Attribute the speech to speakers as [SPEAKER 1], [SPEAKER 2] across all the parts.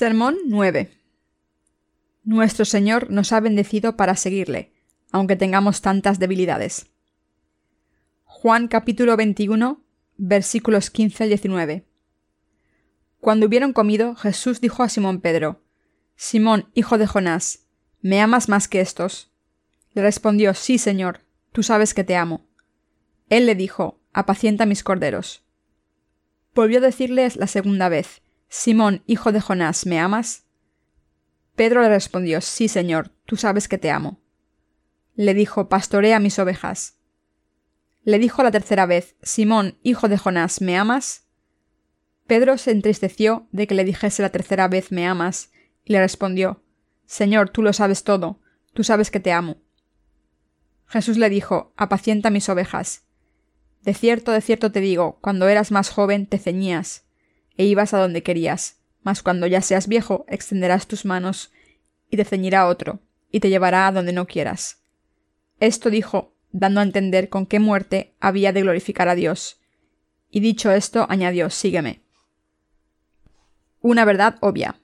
[SPEAKER 1] Sermón 9. Nuestro Señor nos ha bendecido para seguirle, aunque tengamos tantas debilidades. Juan capítulo 21, versículos 15 al 19. Cuando hubieron comido, Jesús dijo a Simón Pedro, Simón, hijo de Jonás, ¿me amas más que estos? Le respondió, Sí, Señor, tú sabes que te amo. Él le dijo, Apacienta mis corderos. Volvió a decirles la segunda vez, Simón, hijo de Jonás, ¿me amas? Pedro le respondió, Sí, Señor, tú sabes que te amo. Le dijo, Pastorea mis ovejas. Le dijo la tercera vez, Simón, hijo de Jonás, ¿me amas? Pedro se entristeció de que le dijese la tercera vez ¿me amas? y le respondió, Señor, tú lo sabes todo, tú sabes que te amo. Jesús le dijo, Apacienta mis ovejas. De cierto, de cierto te digo, cuando eras más joven te ceñías e ibas a donde querías, mas cuando ya seas viejo extenderás tus manos y te ceñirá otro, y te llevará a donde no quieras. Esto dijo, dando a entender con qué muerte había de glorificar a Dios. Y dicho esto, añadió, sígueme. Una verdad obvia.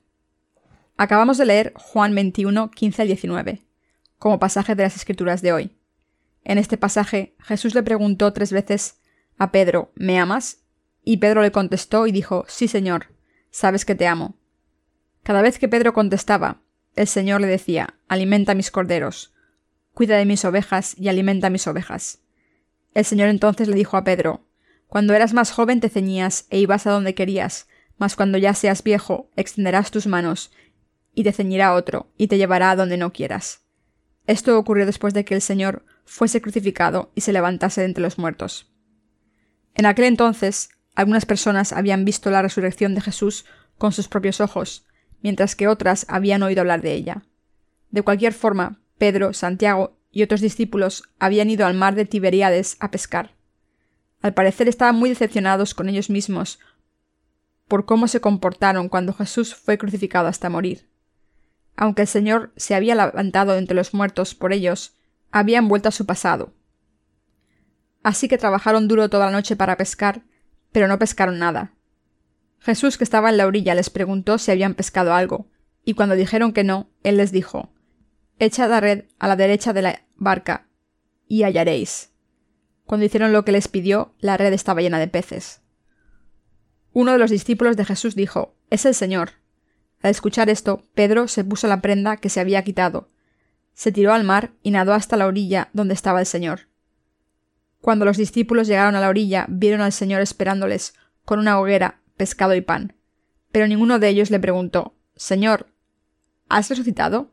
[SPEAKER 1] Acabamos de leer Juan 21, 15 al 19, como pasaje de las Escrituras de hoy. En este pasaje, Jesús le preguntó tres veces a Pedro, ¿me amas? Y Pedro le contestó y dijo, Sí, Señor, sabes que te amo. Cada vez que Pedro contestaba, el Señor le decía, Alimenta mis corderos, cuida de mis ovejas y alimenta mis ovejas. El Señor entonces le dijo a Pedro, Cuando eras más joven te ceñías e ibas a donde querías, mas cuando ya seas viejo extenderás tus manos, y te ceñirá otro, y te llevará a donde no quieras. Esto ocurrió después de que el Señor fuese crucificado y se levantase de entre los muertos. En aquel entonces, algunas personas habían visto la resurrección de Jesús con sus propios ojos, mientras que otras habían oído hablar de ella. De cualquier forma, Pedro, Santiago y otros discípulos habían ido al mar de Tiberíades a pescar. Al parecer estaban muy decepcionados con ellos mismos por cómo se comportaron cuando Jesús fue crucificado hasta morir. Aunque el Señor se había levantado entre los muertos por ellos, habían vuelto a su pasado. Así que trabajaron duro toda la noche para pescar pero no pescaron nada. Jesús, que estaba en la orilla, les preguntó si habían pescado algo, y cuando dijeron que no, él les dijo Echad la red a la derecha de la barca, y hallaréis. Cuando hicieron lo que les pidió, la red estaba llena de peces. Uno de los discípulos de Jesús dijo Es el Señor. Al escuchar esto, Pedro se puso la prenda que se había quitado, se tiró al mar y nadó hasta la orilla donde estaba el Señor. Cuando los discípulos llegaron a la orilla, vieron al Señor esperándoles, con una hoguera, pescado y pan. Pero ninguno de ellos le preguntó Señor, ¿has resucitado?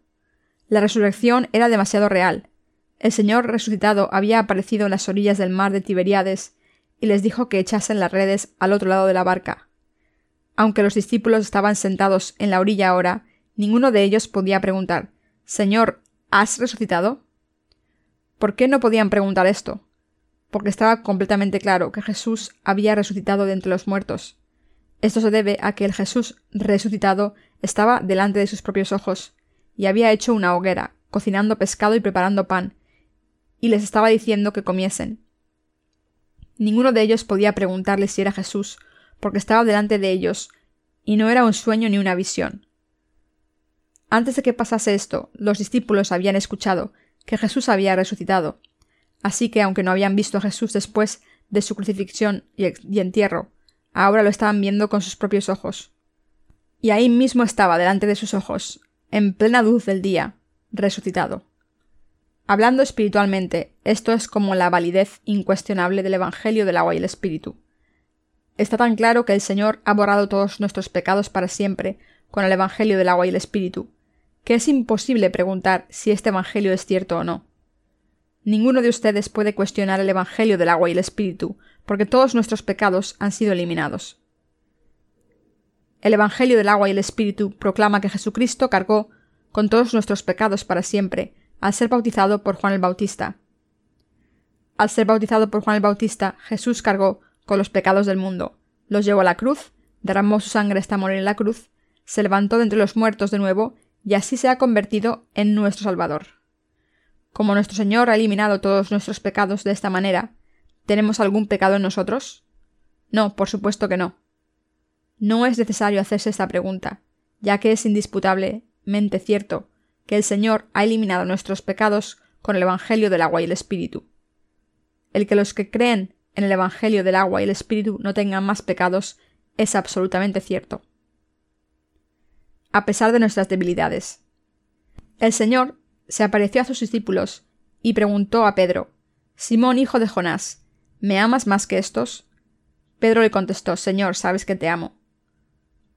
[SPEAKER 1] La resurrección era demasiado real. El Señor resucitado había aparecido en las orillas del mar de Tiberíades y les dijo que echasen las redes al otro lado de la barca. Aunque los discípulos estaban sentados en la orilla ahora, ninguno de ellos podía preguntar Señor, ¿has resucitado? ¿Por qué no podían preguntar esto? Porque estaba completamente claro que Jesús había resucitado de entre los muertos. Esto se debe a que el Jesús resucitado estaba delante de sus propios ojos, y había hecho una hoguera, cocinando pescado y preparando pan, y les estaba diciendo que comiesen. Ninguno de ellos podía preguntarle si era Jesús, porque estaba delante de ellos, y no era un sueño ni una visión. Antes de que pasase esto, los discípulos habían escuchado que Jesús había resucitado, Así que, aunque no habían visto a Jesús después de su crucifixión y entierro, ahora lo estaban viendo con sus propios ojos. Y ahí mismo estaba delante de sus ojos, en plena luz del día, resucitado. Hablando espiritualmente, esto es como la validez incuestionable del Evangelio del agua y el Espíritu. Está tan claro que el Señor ha borrado todos nuestros pecados para siempre con el Evangelio del agua y el Espíritu, que es imposible preguntar si este Evangelio es cierto o no. Ninguno de ustedes puede cuestionar el Evangelio del agua y el Espíritu, porque todos nuestros pecados han sido eliminados. El Evangelio del agua y el Espíritu proclama que Jesucristo cargó con todos nuestros pecados para siempre, al ser bautizado por Juan el Bautista. Al ser bautizado por Juan el Bautista, Jesús cargó con los pecados del mundo, los llevó a la cruz, derramó su sangre hasta morir en la cruz, se levantó de entre los muertos de nuevo, y así se ha convertido en nuestro Salvador. Como nuestro Señor ha eliminado todos nuestros pecados de esta manera, ¿tenemos algún pecado en nosotros? No, por supuesto que no. No es necesario hacerse esta pregunta, ya que es indisputablemente cierto que el Señor ha eliminado nuestros pecados con el Evangelio del agua y el Espíritu. El que los que creen en el Evangelio del agua y el Espíritu no tengan más pecados es absolutamente cierto. A pesar de nuestras debilidades. El Señor se apareció a sus discípulos y preguntó a Pedro, Simón, hijo de Jonás, ¿me amas más que estos? Pedro le contestó, Señor, sabes que te amo.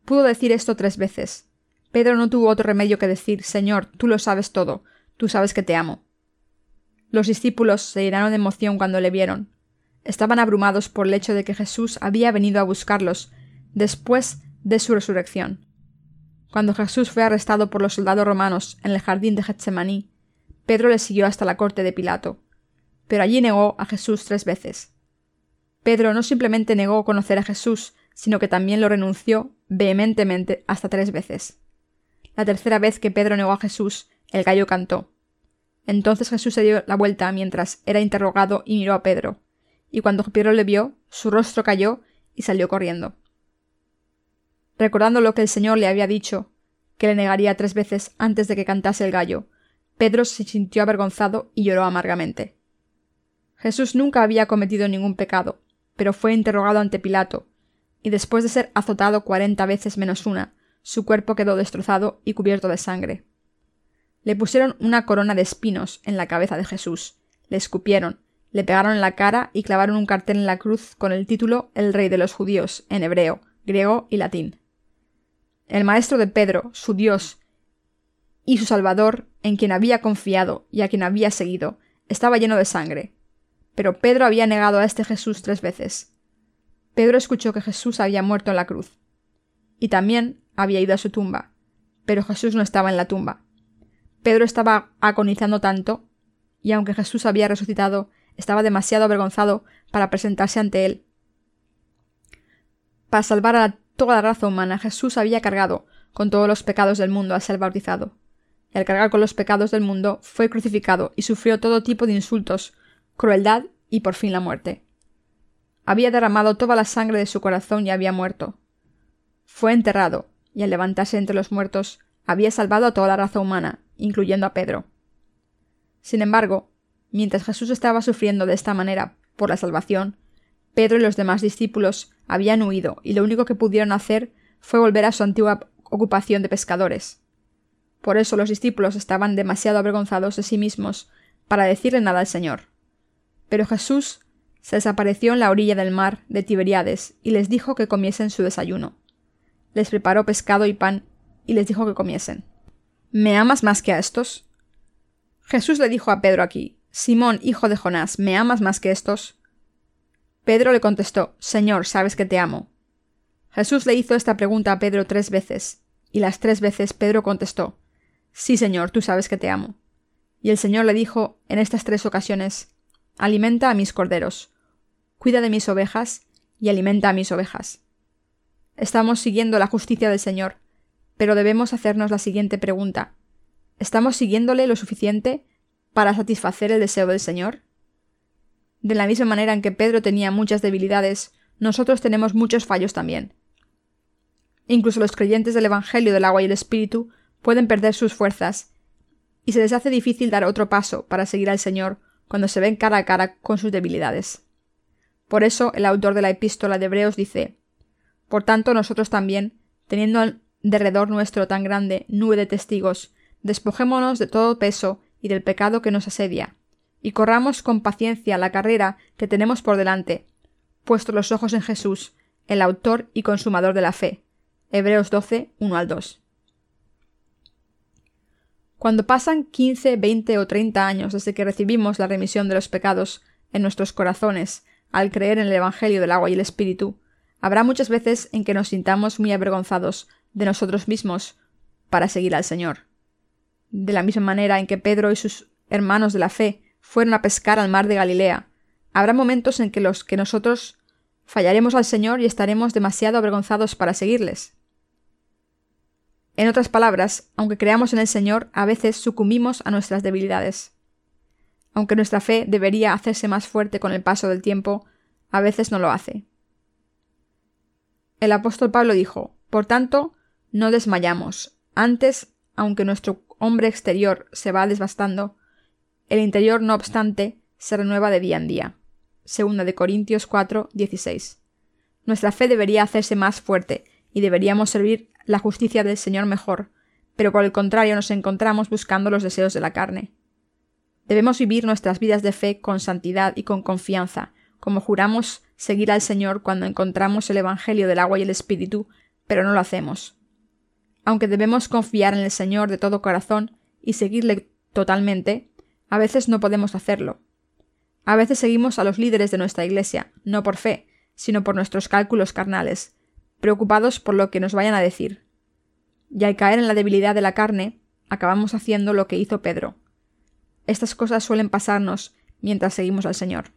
[SPEAKER 1] Pudo decir esto tres veces. Pedro no tuvo otro remedio que decir, Señor, tú lo sabes todo, tú sabes que te amo. Los discípulos se llenaron de emoción cuando le vieron. Estaban abrumados por el hecho de que Jesús había venido a buscarlos después de su resurrección. Cuando Jesús fue arrestado por los soldados romanos en el jardín de Getsemaní, Pedro le siguió hasta la corte de Pilato. Pero allí negó a Jesús tres veces. Pedro no simplemente negó conocer a Jesús, sino que también lo renunció vehementemente hasta tres veces. La tercera vez que Pedro negó a Jesús, el gallo cantó. Entonces Jesús se dio la vuelta mientras era interrogado y miró a Pedro, y cuando Pedro le vio, su rostro cayó y salió corriendo. Recordando lo que el Señor le había dicho, que le negaría tres veces antes de que cantase el gallo, Pedro se sintió avergonzado y lloró amargamente. Jesús nunca había cometido ningún pecado, pero fue interrogado ante Pilato, y después de ser azotado cuarenta veces menos una, su cuerpo quedó destrozado y cubierto de sangre. Le pusieron una corona de espinos en la cabeza de Jesús, le escupieron, le pegaron en la cara y clavaron un cartel en la cruz con el título El Rey de los Judíos, en hebreo, griego y latín. El maestro de Pedro, su Dios, y su Salvador, en quien había confiado y a quien había seguido, estaba lleno de sangre. Pero Pedro había negado a este Jesús tres veces. Pedro escuchó que Jesús había muerto en la cruz. Y también había ido a su tumba. Pero Jesús no estaba en la tumba. Pedro estaba agonizando tanto, y aunque Jesús había resucitado, estaba demasiado avergonzado para presentarse ante él. Para salvar a toda la raza humana, Jesús había cargado con todos los pecados del mundo al ser bautizado. Y al cargar con los pecados del mundo, fue crucificado y sufrió todo tipo de insultos, crueldad y por fin la muerte. Había derramado toda la sangre de su corazón y había muerto. Fue enterrado, y al levantarse entre los muertos, había salvado a toda la raza humana, incluyendo a Pedro. Sin embargo, mientras Jesús estaba sufriendo de esta manera por la salvación, Pedro y los demás discípulos habían huido y lo único que pudieron hacer fue volver a su antigua ocupación de pescadores. Por eso los discípulos estaban demasiado avergonzados de sí mismos para decirle nada al Señor. Pero Jesús se desapareció en la orilla del mar de Tiberiades y les dijo que comiesen su desayuno. Les preparó pescado y pan y les dijo que comiesen. ¿Me amas más que a estos? Jesús le dijo a Pedro aquí, Simón, hijo de Jonás, ¿me amas más que estos? Pedro le contestó, Señor, sabes que te amo. Jesús le hizo esta pregunta a Pedro tres veces, y las tres veces Pedro contestó, Sí, Señor, tú sabes que te amo. Y el Señor le dijo en estas tres ocasiones, Alimenta a mis corderos, cuida de mis ovejas y alimenta a mis ovejas. Estamos siguiendo la justicia del Señor, pero debemos hacernos la siguiente pregunta. ¿Estamos siguiéndole lo suficiente para satisfacer el deseo del Señor? De la misma manera en que Pedro tenía muchas debilidades, nosotros tenemos muchos fallos también. Incluso los creyentes del Evangelio del agua y el Espíritu pueden perder sus fuerzas, y se les hace difícil dar otro paso para seguir al Señor cuando se ven cara a cara con sus debilidades. Por eso el autor de la epístola de Hebreos dice Por tanto nosotros también, teniendo derredor nuestro tan grande nube de testigos, despojémonos de todo peso y del pecado que nos asedia, y corramos con paciencia la carrera que tenemos por delante, puesto los ojos en Jesús, el autor y consumador de la fe. Hebreos 12, 1 al 2. Cuando pasan 15, 20 o 30 años desde que recibimos la remisión de los pecados en nuestros corazones al creer en el Evangelio del agua y el Espíritu, habrá muchas veces en que nos sintamos muy avergonzados de nosotros mismos para seguir al Señor. De la misma manera en que Pedro y sus hermanos de la fe fueron a pescar al mar de Galilea, habrá momentos en que los que nosotros fallaremos al Señor y estaremos demasiado avergonzados para seguirles. En otras palabras, aunque creamos en el Señor, a veces sucumbimos a nuestras debilidades. Aunque nuestra fe debería hacerse más fuerte con el paso del tiempo, a veces no lo hace. El apóstol Pablo dijo, Por tanto, no desmayamos. Antes, aunque nuestro hombre exterior se va desbastando, el interior, no obstante, se renueva de día en día. Segunda de Corintios 4, 16. Nuestra fe debería hacerse más fuerte y deberíamos servir la justicia del Señor mejor, pero por el contrario nos encontramos buscando los deseos de la carne. Debemos vivir nuestras vidas de fe con santidad y con confianza, como juramos seguir al Señor cuando encontramos el Evangelio del agua y el Espíritu, pero no lo hacemos. Aunque debemos confiar en el Señor de todo corazón y seguirle totalmente, a veces no podemos hacerlo. A veces seguimos a los líderes de nuestra Iglesia, no por fe, sino por nuestros cálculos carnales, preocupados por lo que nos vayan a decir. Y al caer en la debilidad de la carne, acabamos haciendo lo que hizo Pedro. Estas cosas suelen pasarnos mientras seguimos al Señor.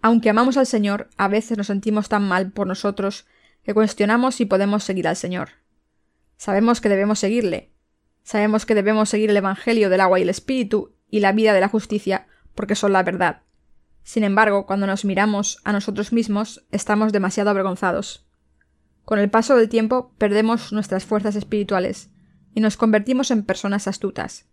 [SPEAKER 1] Aunque amamos al Señor, a veces nos sentimos tan mal por nosotros que cuestionamos si podemos seguir al Señor. Sabemos que debemos seguirle. Sabemos que debemos seguir el Evangelio del agua y el Espíritu y la vida de la justicia porque son la verdad. Sin embargo, cuando nos miramos a nosotros mismos, estamos demasiado avergonzados. Con el paso del tiempo perdemos nuestras fuerzas espirituales y nos convertimos en personas astutas.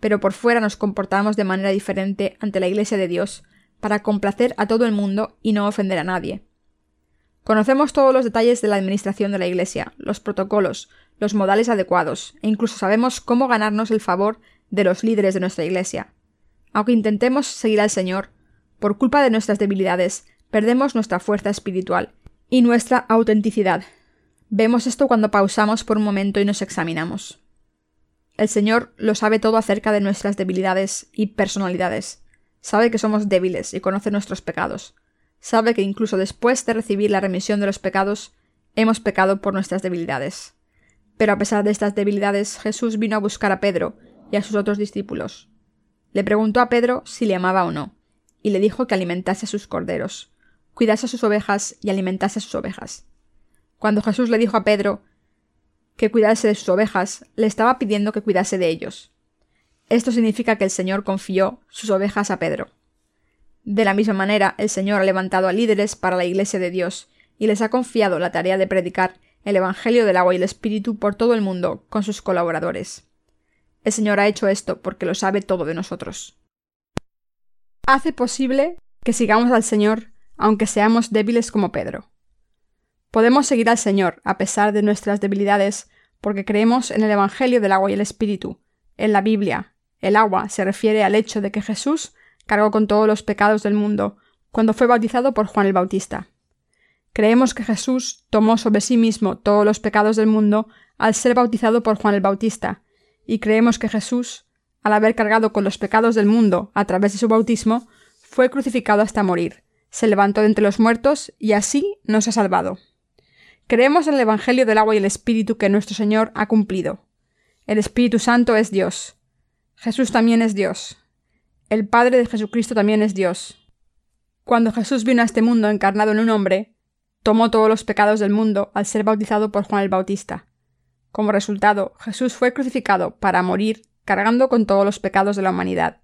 [SPEAKER 1] Pero por fuera nos comportamos de manera diferente ante la Iglesia de Dios, para complacer a todo el mundo y no ofender a nadie. Conocemos todos los detalles de la administración de la Iglesia, los protocolos, los modales adecuados, e incluso sabemos cómo ganarnos el favor de los líderes de nuestra Iglesia. Aunque intentemos seguir al Señor, por culpa de nuestras debilidades, perdemos nuestra fuerza espiritual y nuestra autenticidad. Vemos esto cuando pausamos por un momento y nos examinamos. El Señor lo sabe todo acerca de nuestras debilidades y personalidades. Sabe que somos débiles y conoce nuestros pecados. Sabe que incluso después de recibir la remisión de los pecados, hemos pecado por nuestras debilidades. Pero a pesar de estas debilidades, Jesús vino a buscar a Pedro y a sus otros discípulos. Le preguntó a Pedro si le amaba o no, y le dijo que alimentase a sus corderos, cuidase a sus ovejas y alimentase a sus ovejas. Cuando Jesús le dijo a Pedro que cuidase de sus ovejas, le estaba pidiendo que cuidase de ellos. Esto significa que el Señor confió sus ovejas a Pedro. De la misma manera, el Señor ha levantado a líderes para la Iglesia de Dios y les ha confiado la tarea de predicar el Evangelio del agua y el Espíritu por todo el mundo con sus colaboradores. El Señor ha hecho esto porque lo sabe todo de nosotros. Hace posible que sigamos al Señor aunque seamos débiles como Pedro. Podemos seguir al Señor a pesar de nuestras debilidades porque creemos en el Evangelio del agua y el Espíritu, en la Biblia, el agua se refiere al hecho de que Jesús cargó con todos los pecados del mundo cuando fue bautizado por Juan el Bautista. Creemos que Jesús tomó sobre sí mismo todos los pecados del mundo al ser bautizado por Juan el Bautista, y creemos que Jesús, al haber cargado con los pecados del mundo a través de su bautismo, fue crucificado hasta morir, se levantó de entre los muertos y así nos ha salvado. Creemos en el Evangelio del agua y el Espíritu que nuestro Señor ha cumplido. El Espíritu Santo es Dios. Jesús también es Dios. El Padre de Jesucristo también es Dios. Cuando Jesús vino a este mundo encarnado en un hombre, tomó todos los pecados del mundo al ser bautizado por Juan el Bautista. Como resultado, Jesús fue crucificado para morir cargando con todos los pecados de la humanidad,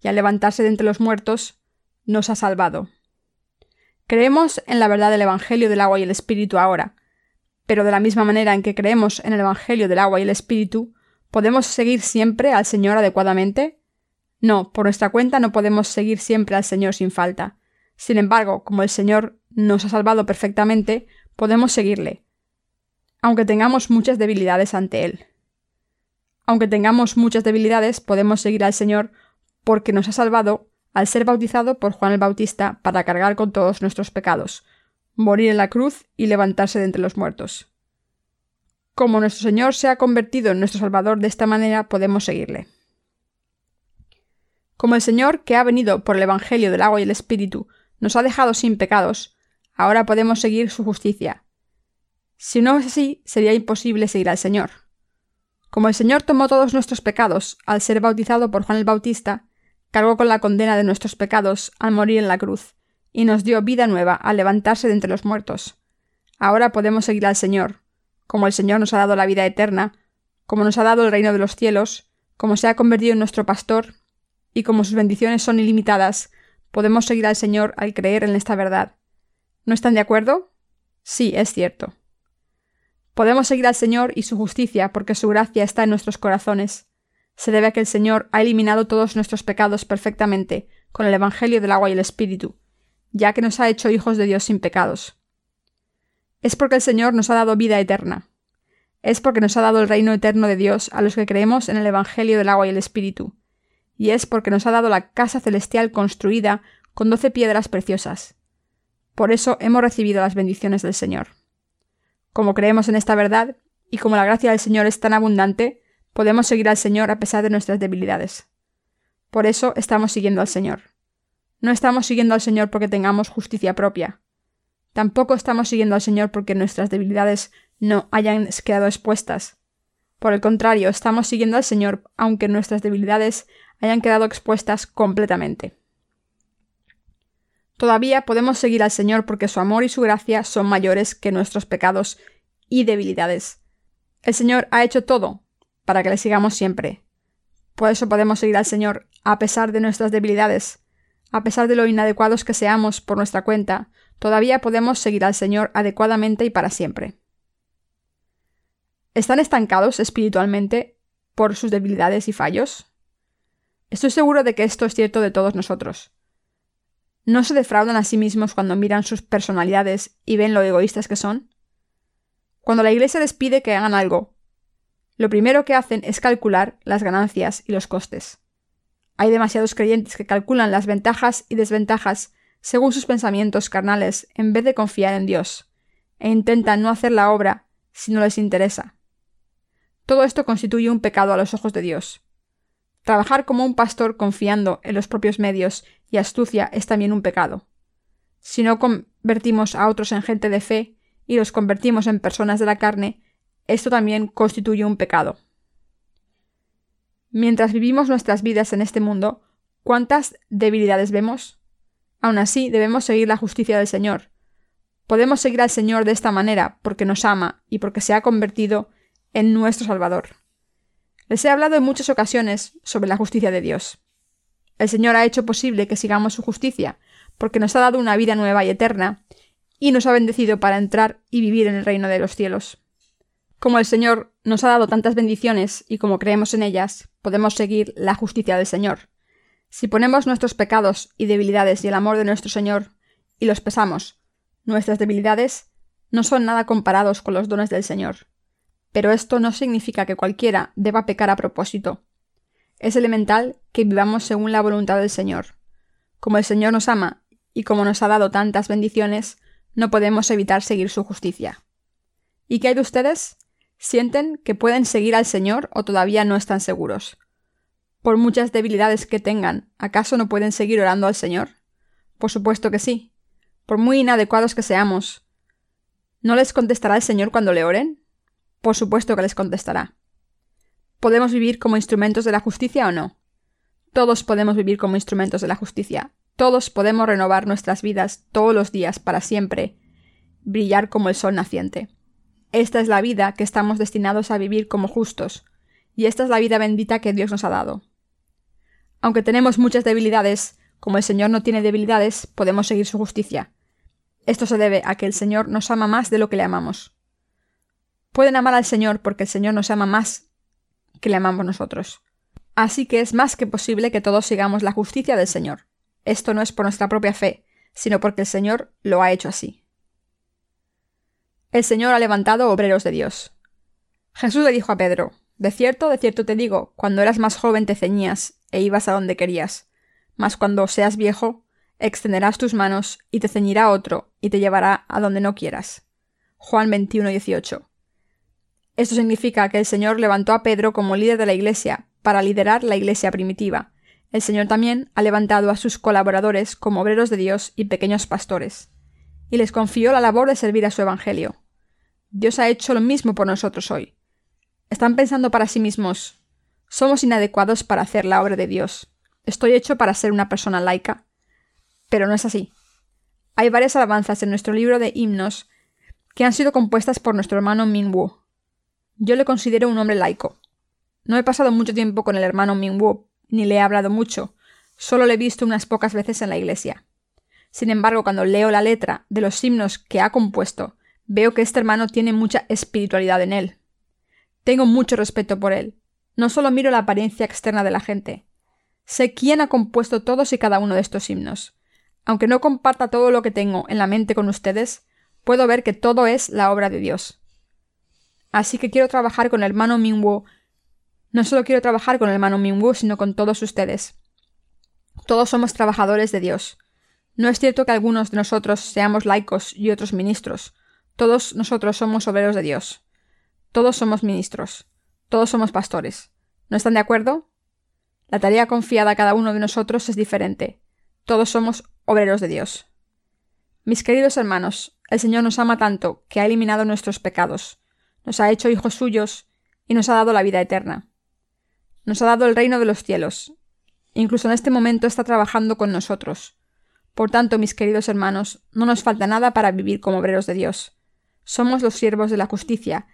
[SPEAKER 1] y al levantarse de entre los muertos, nos ha salvado. Creemos en la verdad del Evangelio del agua y el Espíritu ahora, pero de la misma manera en que creemos en el Evangelio del agua y el Espíritu, ¿Podemos seguir siempre al Señor adecuadamente? No, por nuestra cuenta no podemos seguir siempre al Señor sin falta. Sin embargo, como el Señor nos ha salvado perfectamente, podemos seguirle, aunque tengamos muchas debilidades ante Él. Aunque tengamos muchas debilidades, podemos seguir al Señor porque nos ha salvado al ser bautizado por Juan el Bautista para cargar con todos nuestros pecados, morir en la cruz y levantarse de entre los muertos. Como nuestro Señor se ha convertido en nuestro Salvador de esta manera, podemos seguirle. Como el Señor, que ha venido por el Evangelio del agua y el Espíritu, nos ha dejado sin pecados, ahora podemos seguir su justicia. Si no es así, sería imposible seguir al Señor. Como el Señor tomó todos nuestros pecados al ser bautizado por Juan el Bautista, cargó con la condena de nuestros pecados al morir en la cruz, y nos dio vida nueva al levantarse de entre los muertos. Ahora podemos seguir al Señor, como el Señor nos ha dado la vida eterna, como nos ha dado el reino de los cielos, como se ha convertido en nuestro pastor, y como sus bendiciones son ilimitadas, podemos seguir al Señor al creer en esta verdad. ¿No están de acuerdo? Sí, es cierto. Podemos seguir al Señor y su justicia porque su gracia está en nuestros corazones. Se debe a que el Señor ha eliminado todos nuestros pecados perfectamente con el Evangelio del agua y el Espíritu, ya que nos ha hecho hijos de Dios sin pecados. Es porque el Señor nos ha dado vida eterna. Es porque nos ha dado el reino eterno de Dios a los que creemos en el Evangelio del agua y el Espíritu. Y es porque nos ha dado la casa celestial construida con doce piedras preciosas. Por eso hemos recibido las bendiciones del Señor. Como creemos en esta verdad, y como la gracia del Señor es tan abundante, podemos seguir al Señor a pesar de nuestras debilidades. Por eso estamos siguiendo al Señor. No estamos siguiendo al Señor porque tengamos justicia propia. Tampoco estamos siguiendo al Señor porque nuestras debilidades no hayan quedado expuestas. Por el contrario, estamos siguiendo al Señor aunque nuestras debilidades hayan quedado expuestas completamente. Todavía podemos seguir al Señor porque su amor y su gracia son mayores que nuestros pecados y debilidades. El Señor ha hecho todo para que le sigamos siempre. Por eso podemos seguir al Señor a pesar de nuestras debilidades, a pesar de lo inadecuados que seamos por nuestra cuenta, todavía podemos seguir al Señor adecuadamente y para siempre. ¿Están estancados espiritualmente por sus debilidades y fallos? Estoy seguro de que esto es cierto de todos nosotros. ¿No se defraudan a sí mismos cuando miran sus personalidades y ven lo egoístas que son? Cuando la Iglesia les pide que hagan algo, lo primero que hacen es calcular las ganancias y los costes. Hay demasiados creyentes que calculan las ventajas y desventajas según sus pensamientos carnales en vez de confiar en Dios, e intentan no hacer la obra si no les interesa. Todo esto constituye un pecado a los ojos de Dios. Trabajar como un pastor confiando en los propios medios y astucia es también un pecado. Si no convertimos a otros en gente de fe y los convertimos en personas de la carne, esto también constituye un pecado. Mientras vivimos nuestras vidas en este mundo, ¿cuántas debilidades vemos? Aún así, debemos seguir la justicia del Señor. Podemos seguir al Señor de esta manera porque nos ama y porque se ha convertido en nuestro Salvador. Les he hablado en muchas ocasiones sobre la justicia de Dios. El Señor ha hecho posible que sigamos su justicia, porque nos ha dado una vida nueva y eterna, y nos ha bendecido para entrar y vivir en el reino de los cielos. Como el Señor nos ha dado tantas bendiciones y como creemos en ellas, podemos seguir la justicia del Señor. Si ponemos nuestros pecados y debilidades y el amor de nuestro Señor y los pesamos, nuestras debilidades no son nada comparados con los dones del Señor. Pero esto no significa que cualquiera deba pecar a propósito. Es elemental que vivamos según la voluntad del Señor. Como el Señor nos ama y como nos ha dado tantas bendiciones, no podemos evitar seguir su justicia. ¿Y qué hay de ustedes? ¿Sienten que pueden seguir al Señor o todavía no están seguros? Por muchas debilidades que tengan, ¿acaso no pueden seguir orando al Señor? Por supuesto que sí. Por muy inadecuados que seamos, ¿no les contestará el Señor cuando le oren? Por supuesto que les contestará. ¿Podemos vivir como instrumentos de la justicia o no? Todos podemos vivir como instrumentos de la justicia. Todos podemos renovar nuestras vidas todos los días para siempre, brillar como el sol naciente. Esta es la vida que estamos destinados a vivir como justos, y esta es la vida bendita que Dios nos ha dado. Aunque tenemos muchas debilidades, como el Señor no tiene debilidades, podemos seguir su justicia. Esto se debe a que el Señor nos ama más de lo que le amamos pueden amar al Señor porque el Señor nos ama más que le amamos nosotros. Así que es más que posible que todos sigamos la justicia del Señor. Esto no es por nuestra propia fe, sino porque el Señor lo ha hecho así. El Señor ha levantado obreros de Dios. Jesús le dijo a Pedro, De cierto, de cierto te digo, cuando eras más joven te ceñías e ibas a donde querías, mas cuando seas viejo, extenderás tus manos y te ceñirá otro y te llevará a donde no quieras. Juan 21, 18. Esto significa que el Señor levantó a Pedro como líder de la Iglesia, para liderar la Iglesia primitiva. El Señor también ha levantado a sus colaboradores como obreros de Dios y pequeños pastores, y les confió la labor de servir a su Evangelio. Dios ha hecho lo mismo por nosotros hoy. Están pensando para sí mismos, somos inadecuados para hacer la obra de Dios. Estoy hecho para ser una persona laica. Pero no es así. Hay varias alabanzas en nuestro libro de himnos que han sido compuestas por nuestro hermano Wu. Yo le considero un hombre laico. No he pasado mucho tiempo con el hermano Mingwu, ni le he hablado mucho, solo le he visto unas pocas veces en la iglesia. Sin embargo, cuando leo la letra de los himnos que ha compuesto, Veo que este hermano tiene mucha espiritualidad en él. Tengo mucho respeto por él. No solo miro la apariencia externa de la gente. Sé quién ha compuesto todos y cada uno de estos himnos. Aunque no comparta todo lo que tengo en la mente con ustedes, puedo ver que todo es la obra de Dios. Así que quiero trabajar con el hermano Mingwu. No solo quiero trabajar con el hermano Mingwu, sino con todos ustedes. Todos somos trabajadores de Dios. No es cierto que algunos de nosotros seamos laicos y otros ministros. Todos nosotros somos obreros de Dios. Todos somos ministros. Todos somos pastores. ¿No están de acuerdo? La tarea confiada a cada uno de nosotros es diferente. Todos somos obreros de Dios. Mis queridos hermanos, el Señor nos ama tanto que ha eliminado nuestros pecados, nos ha hecho hijos suyos y nos ha dado la vida eterna. Nos ha dado el reino de los cielos. Incluso en este momento está trabajando con nosotros. Por tanto, mis queridos hermanos, no nos falta nada para vivir como obreros de Dios somos los siervos de la justicia,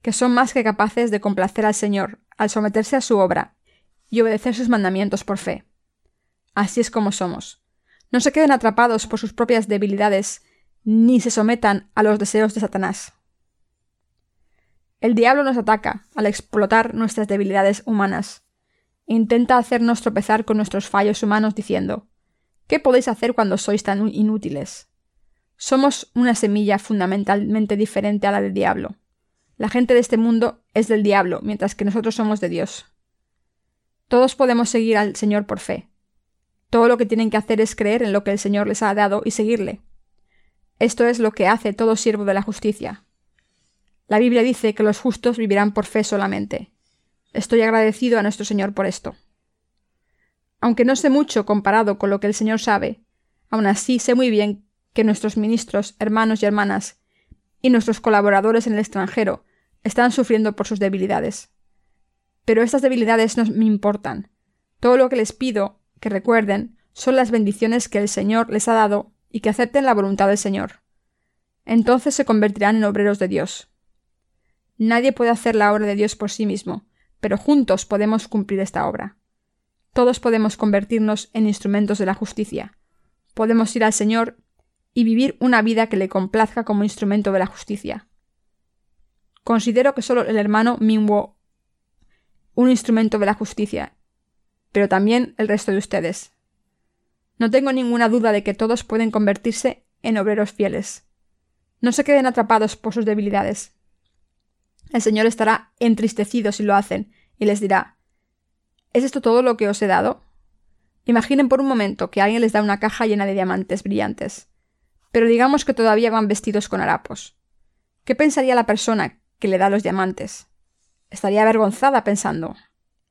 [SPEAKER 1] que son más que capaces de complacer al Señor al someterse a su obra y obedecer sus mandamientos por fe. Así es como somos. No se queden atrapados por sus propias debilidades, ni se sometan a los deseos de Satanás. El diablo nos ataca al explotar nuestras debilidades humanas. Intenta hacernos tropezar con nuestros fallos humanos diciendo ¿Qué podéis hacer cuando sois tan inútiles? Somos una semilla fundamentalmente diferente a la del diablo. La gente de este mundo es del diablo, mientras que nosotros somos de Dios. Todos podemos seguir al Señor por fe. Todo lo que tienen que hacer es creer en lo que el Señor les ha dado y seguirle. Esto es lo que hace todo siervo de la justicia. La Biblia dice que los justos vivirán por fe solamente. Estoy agradecido a nuestro Señor por esto. Aunque no sé mucho comparado con lo que el Señor sabe, aún así sé muy bien que nuestros ministros, hermanos y hermanas, y nuestros colaboradores en el extranjero están sufriendo por sus debilidades. Pero estas debilidades no me importan. Todo lo que les pido que recuerden son las bendiciones que el Señor les ha dado y que acepten la voluntad del Señor. Entonces se convertirán en obreros de Dios. Nadie puede hacer la obra de Dios por sí mismo, pero juntos podemos cumplir esta obra. Todos podemos convertirnos en instrumentos de la justicia. Podemos ir al Señor y vivir una vida que le complazca como instrumento de la justicia. Considero que solo el hermano Minwo un instrumento de la justicia, pero también el resto de ustedes. No tengo ninguna duda de que todos pueden convertirse en obreros fieles. No se queden atrapados por sus debilidades. El Señor estará entristecido si lo hacen y les dirá ¿Es esto todo lo que os he dado? Imaginen por un momento que alguien les da una caja llena de diamantes brillantes pero digamos que todavía van vestidos con harapos. ¿Qué pensaría la persona que le da los diamantes? Estaría avergonzada pensando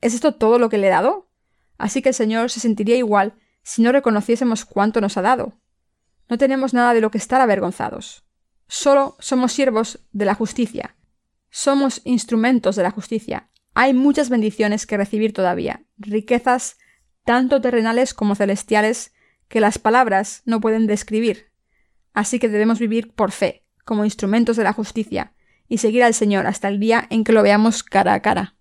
[SPEAKER 1] ¿Es esto todo lo que le he dado? Así que el Señor se sentiría igual si no reconociésemos cuánto nos ha dado. No tenemos nada de lo que estar avergonzados. Solo somos siervos de la justicia. Somos instrumentos de la justicia. Hay muchas bendiciones que recibir todavía, riquezas tanto terrenales como celestiales que las palabras no pueden describir. Así que debemos vivir por fe, como instrumentos de la justicia, y seguir al Señor hasta el día en que lo veamos cara a cara.